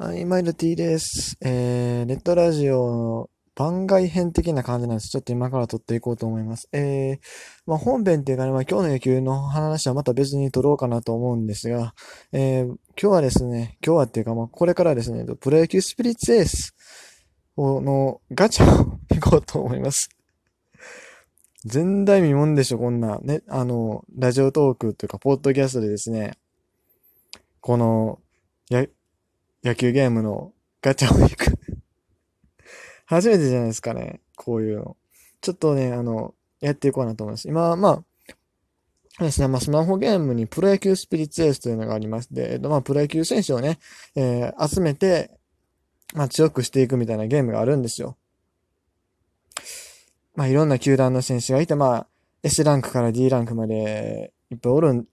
はい、マイルティです。えー、ネットラジオの番外編的な感じなんです。ちょっと今から撮っていこうと思います。えー、まあ、本編っていうかね、まあ、今日の野球の話はまた別に撮ろうかなと思うんですが、えー、今日はですね、今日はっていうか、まあ、これからですね、プロ野球スピリッツエースのガチャを行こうと思います。前代未聞でしょ、こんな。ね、あの、ラジオトークというか、ポッドキャストでですね、この、や、野球ゲームのガチャを引く初めてじゃないですかね。こういうの。ちょっとね、あの、やっていこうなと思います。今、まあ、ですね、まあ、スマホゲームにプロ野球スピリッツエースというのがありまして、えっと、まあ、プロ野球選手をね、えー、集めて、まあ、強くしていくみたいなゲームがあるんですよ。まあ、いろんな球団の選手がいて、まあ、S ランクから D ランクまでいっぱいおるん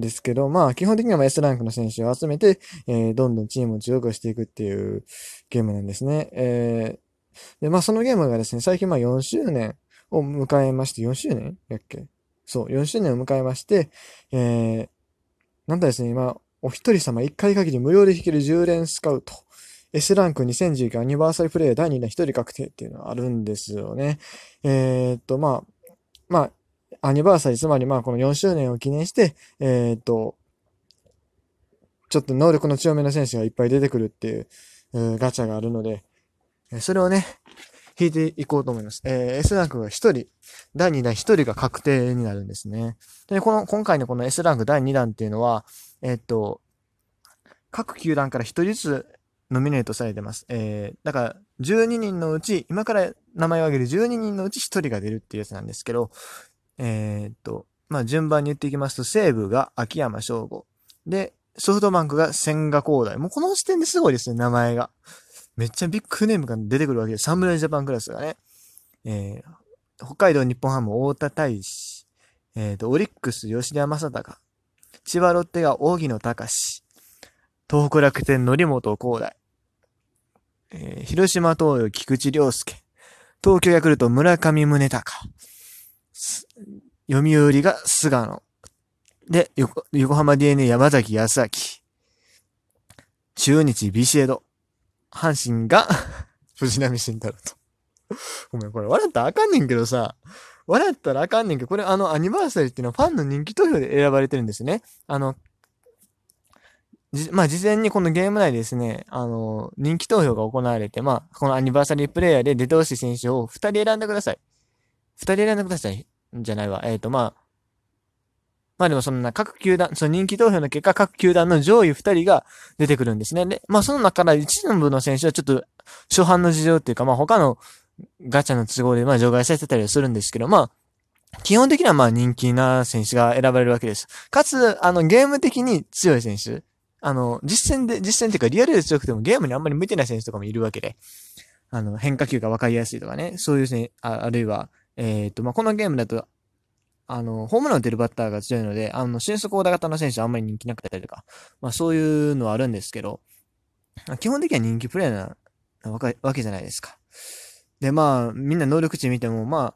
ですけど、まあ、基本的には S ランクの選手を集めて、えー、どんどんチームを強くしていくっていうゲームなんですね。えー、で、まあ、そのゲームがですね、最近まあ4周年を迎えまして、4周年やっけ？そう、4周年を迎えまして、えー、なんだですね、今、お一人様1回限り無料で弾ける10連スカウト。S ランク2019アニバーサリープレイヤー第2弾1人確定っていうのがあるんですよね。えー、っと、まあ、まあ、アニバーサリー、つまりまあこの4周年を記念して、えー、っと、ちょっと能力の強めの選手がいっぱい出てくるっていう、えー、ガチャがあるので、それをね、引いていこうと思います。えー、S ランクが1人、第2弾1人が確定になるんですね。で、この、今回のこの S ランク第2弾っていうのは、えー、っと、各球団から1人ずつノミネートされてます。えー、だから、12人のうち、今から名前を挙げる12人のうち1人が出るっていうやつなんですけど、えー、っと、まあ、順番に言っていきますと、西武が秋山翔吾。で、ソフトバンクが千賀光大。もうこの時点ですごいですね、名前が。めっちゃビッグネームが出てくるわけです。サムラジャパンクラスがね。えー、北海道日本ハム大田大使。えー、と、オリックス吉田正尚。千葉ロッテが荻野隆。東北楽天則本光大。えー、広島東洋菊池涼介。東京ヤクルト村上宗隆。読売が菅野。で、横横浜 DNA 山崎康明。中日ビシエド。阪神が 藤波慎太郎と。ごめん、これ笑ったらあかんねんけどさ、笑ったらあかんねんけど、これあのアニバーサリーっていうのはファンの人気投票で選ばれてるんですね。あの、まあ、事前にこのゲーム内でですね、あの、人気投票が行われて、まあ、このアニバーサリープレイヤーで出てほしい選手を2人選んでください。2人選んでください。じゃないわ。えっ、ー、と、まあ、まあでもそんな各球団、その人気投票の結果、各球団の上位2人が出てくるんですね。で、まあその中から一部の選手はちょっと初版の事情っていうか、まあ他のガチャの都合でまあ除外されてたりはするんですけど、まあ、基本的にはまあ人気な選手が選ばれるわけです。かつ、あの、ゲーム的に強い選手。あの、実戦で、実戦っていうかリアルで強くてもゲームにあんまり向いてない選手とかもいるわけで。あの、変化球が分かりやすいとかね。そういうね、ああるいは、えっ、ー、と、まあ、このゲームだと、あの、ホームラン打てるバッターが強いので、あの、俊足大型の選手はあんまり人気なかったりとか、まあそういうのはあるんですけど、基本的には人気プレイなわけじゃないですか。で、まあ、みんな能力値見ても、まあ、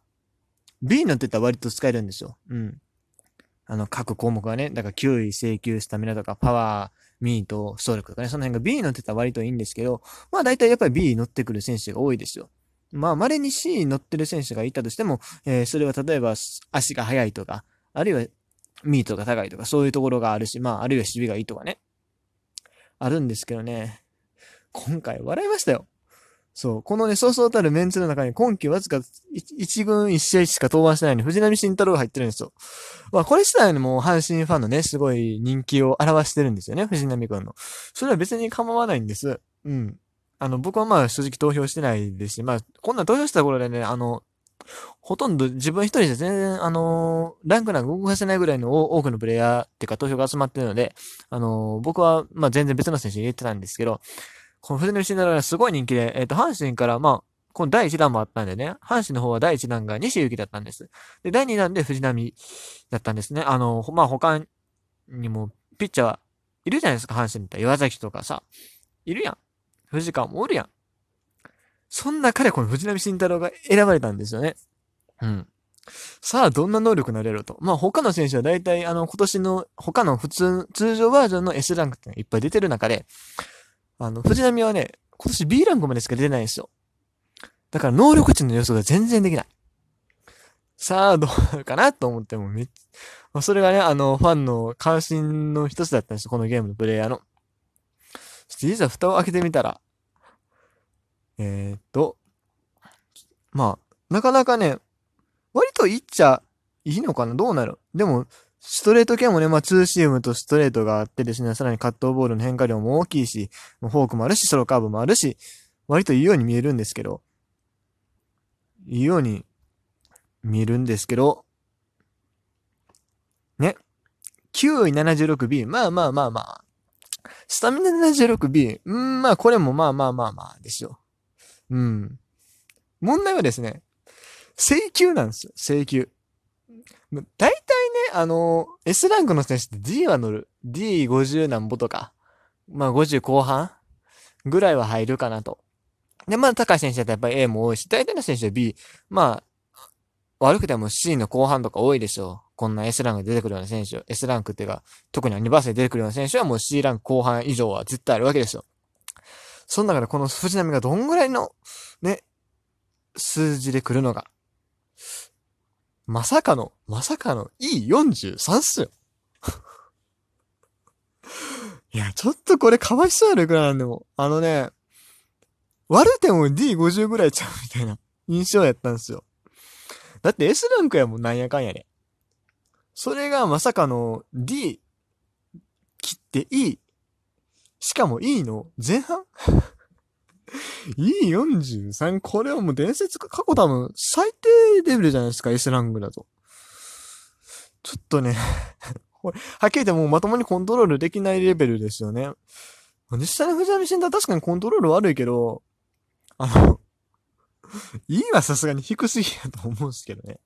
B のってたら割と使えるんですよ。うん。あの、各項目がね、だから9位、請求、スタミナとか、パワー、ミート、走力とかね、その辺が B 乗ってたら割といいんですけど、まあ大体やっぱり B 乗ってくる選手が多いですよ。まあ、稀に C に乗ってる選手がいたとしても、えー、それは例えば足が速いとか、あるいはミートが高いとか、そういうところがあるし、まあ、あるいは守備がいいとかね。あるんですけどね。今回笑いましたよ。そう。このね、そうそうたるメンツの中に今季わずか 1, 軍1試合しか登板してないのに藤波慎太郎が入ってるんですよ。まあ、これ自体も阪神ファンのね、すごい人気を表してるんですよね、藤波君の。それは別に構わないんです。うん。あの、僕はまあ正直投票してないですし、まあ、こんな投票した頃でね、あの、ほとんど自分一人じゃ全然、あのランクなんか動かせないぐらいの多くのプレイヤーっていうか投票が集まってるので、あの僕は、まあ全然別の選手入れてたんですけど、この藤波慎太郎がすごい人気で、えっ、ー、と、阪神から、まあ、この第1弾もあったんでね、阪神の方は第1弾が西行きだったんです。で、第2弾で藤波だったんですね。あの、まあ他にも、ピッチャーはいるじゃないですか、阪神みたい。岩崎とかさ、いるやん。藤川もおるやん。そんな彼この藤波慎太郎が選ばれたんですよね。うん。さあ、どんな能力なれると。まあ、他の選手は大体、あの、今年の他の普通、通常バージョンの S ランクっていっぱい出てる中で、あの、藤波はね、今年 B ランクまでしか出てないんですよ。だから能力値の予想が全然できない。さあ、どうなるかなと思ってもめっまあ、それがね、あの、ファンの関心の一つだったんですよ。このゲームのプレイヤーの。そしていざ蓋を開けてみたら、えー、っと、まあ、なかなかね、割といっちゃいいのかな？どうなる？でも、ストレート系もね、まあ、ツーシームとストレートがあってですね、さらにカットボールの変化量も大きいし、フォークもあるし、ソロカーブもあるし、割といいように見えるんですけど、いいように見えるんですけど、ね。9位 76B。まあまあまあまあ。スタミナ 76B。うん、まあこれもまあまあまあまあですよ。うん。問題はですね、請求なんですよ。請求。大体ね、あの、S ランクの選手って D は乗る。D50 なんぼとか。まあ50後半ぐらいは入るかなと。で、まあ高い選手だとやっぱり A も多いし、大体の選手は B。まあ、悪くても C の後半とか多いでしょう。こんな S ランク出てくるような選手。S ランクっていうか、特にアニバーサリー出てくるような選手はもう C ランク後半以上は絶対あるわけですよ。その中でこの藤波がどんぐらいの、ね、数字で来るのか。まさかの、まさかの E43 っすよ。いや、ちょっとこれかわいそうやろ、いくらなんでも。あのね、割るても D50 ぐらいちゃうみたいな印象やったんですよ。だって S ランクやもんなんやかんやね。それがまさかの D 切って E。しかも E の？前半？E43、これはもう伝説、過去多分最低レベルじゃないですか、S ラングだと。ちょっとねはっきり言ってもうまともにコントロールできないレベルですよね。実際の藤波慎太は確かにコントロール悪いけど、あの E はさすがに低すぎやと思うんですけどね。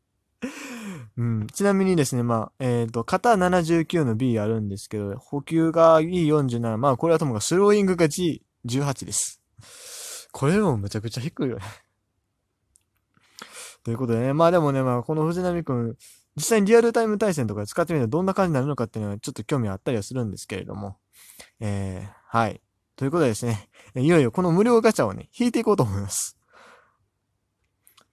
うん。ちなみにですね、まあ、えっ、ー、と、型79の B あるんですけど、補給が E47、まあ、これはともかくスローイングが G18 です。これもめちゃくちゃ低いよね ということでね、まあでもね、まあこの藤波くん、実際にリアルタイム対戦とか使ってみるとどんな感じになるのかっていうのはちょっと興味あったりはするんですけれども。えー、はい。ということでですね、いよいよこの無料ガチャをね、引いていこうと思います。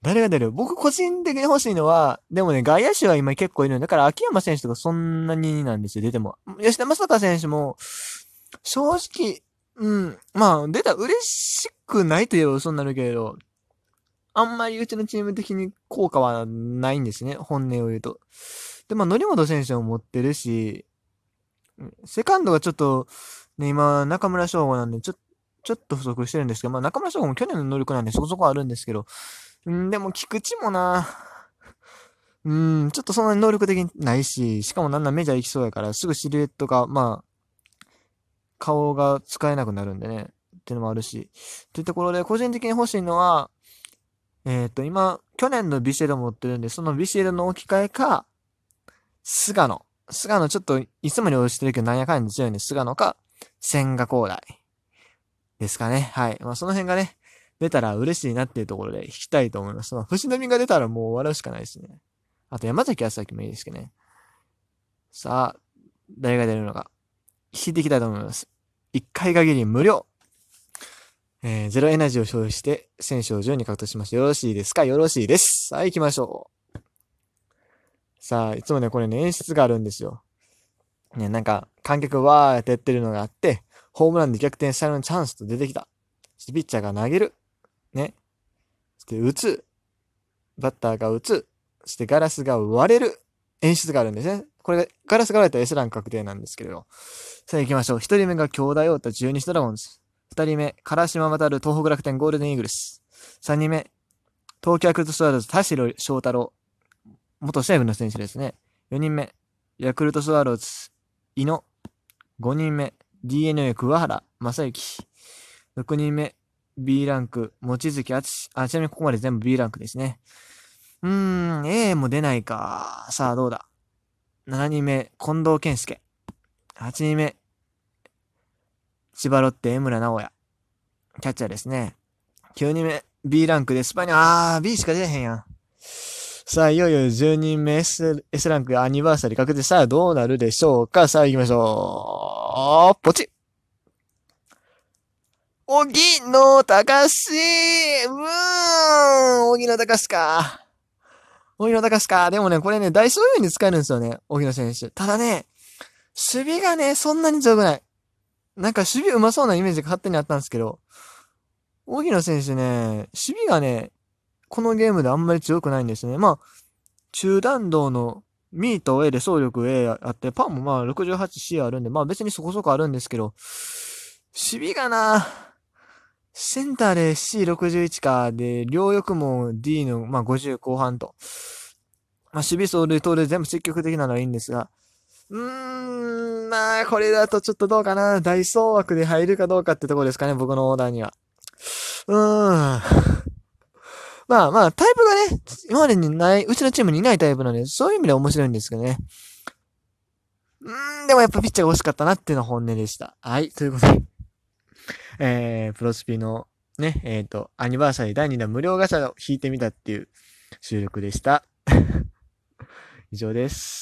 誰が出る？僕個人的に欲しいのは、でもね、外野手は今結構いるんだから、秋山選手とかそんなになんですよ、出ても。吉田正尚選手も、正直、うん。まあ、出た嬉しくないと言えば嘘になるけれど、あんまりうちのチーム的に効果はないんですね。本音を言うと。で、まあ、則本選手も持ってるし、セカンドがちょっと、ね、今、中村翔吾なんで、ちょ、ちょっと不足してるんですけど、まあ、中村翔吾も去年の能力なんでそこそこあるんですけど、んでも、菊池もな、うん、ちょっとそんなに能力的にないし、しかもなんなメジャー行きそうやから、すぐシルエットが、まあ、顔が使えなくなるんでね。っていうのもあるし。っていうところで、個人的に欲しいのは、えっ、ー、と、今、去年のビシエド持ってるんで、そのビシエドの置き換えか、菅野。菅野ちょっと、いつもに応じてるけど、なんやかんや強いんで、菅野か、千賀光大。ですかね。はい。まあ、その辺がね、出たら嬉しいなっていうところで引きたいと思います。まあ、藤波が出たらもう終わるしかないですね。あと、山崎康明もいいですけどね。さあ、誰が出るのか。引いていきたいと思います。1回限り無料。えー、ゼロエナジーを消費して選手を10に獲得しました。よろしいですか？よろしいです。さあ行きましょう。さあ、いつもね、これね、演出があるんですよ。ね、なんか、観客わーってやってるのがあって、ホームランで逆転したのチャンスと出てきた。そしてピッチャーが投げる。ね。そして打つ。バッターが打つ。そしてガラスが割れる。演出があるんですね。これ、ガラスが割れたら S ラン確定なんですけれど。さあ行きましょう。一人目が兄弟太田中日ドラゴンズ。二人目、唐島渡る東北楽天ゴールデンイーグルス。三人目、東京ヤクルトスワローズ田代翔太郎。元西武の選手ですね。四人目、ヤクルトスワローズ井野。五人目、DNA 桑原正幸。六人目、B ランク、望月敦。あ、ちなみにここまで全部 B ランクですね。うーん、A も出ないか。さあ、どうだ？7人目、近藤健介。8人目、千葉ロッテ、江村直也。キャッチャーですね。9人目、B ランクでスパニアあー、B しか出えへんやん。さあ、いよいよ10人目 S, S ランクアニバーサリー確定さあどうなるでしょうか？さあ行きましょう。ポチッ荻野隆うーん、荻野隆か。荻野隆か。でもね、これね、大そういうに使えるんですよね、荻野選手。ただね、守備がね、そんなに強くない。なんか守備上手そうなイメージが勝手にあったんですけど、荻野選手ね、守備がね、このゲームであんまり強くないんですね。まあ、中弾道のミート A で走力 A あって、パンもまあ 68C あるんで、まあ別にそこそこあるんですけど、守備がな、センターで C61 か、で、両翼も D の、まあ50後半と。まあ守備走塁、盗塁全部積極的なのはいいんですが、うーん、まあこれだとちょっとどうかな。大総枠で入るかどうかってとこですかね、僕のオーダーには。うーん。まあまあ、タイプがね、今までにない、うちのチームにいないタイプなんで、そういう意味では面白いんですけどね。うーん、でもやっぱピッチャーが欲しかったなっていうのは本音でした。はい、ということで、えー、プロスピのね、えっ、ー、と、アニバーサリー第2弾無料ガチャを引いてみたっていう収録でした。以上です。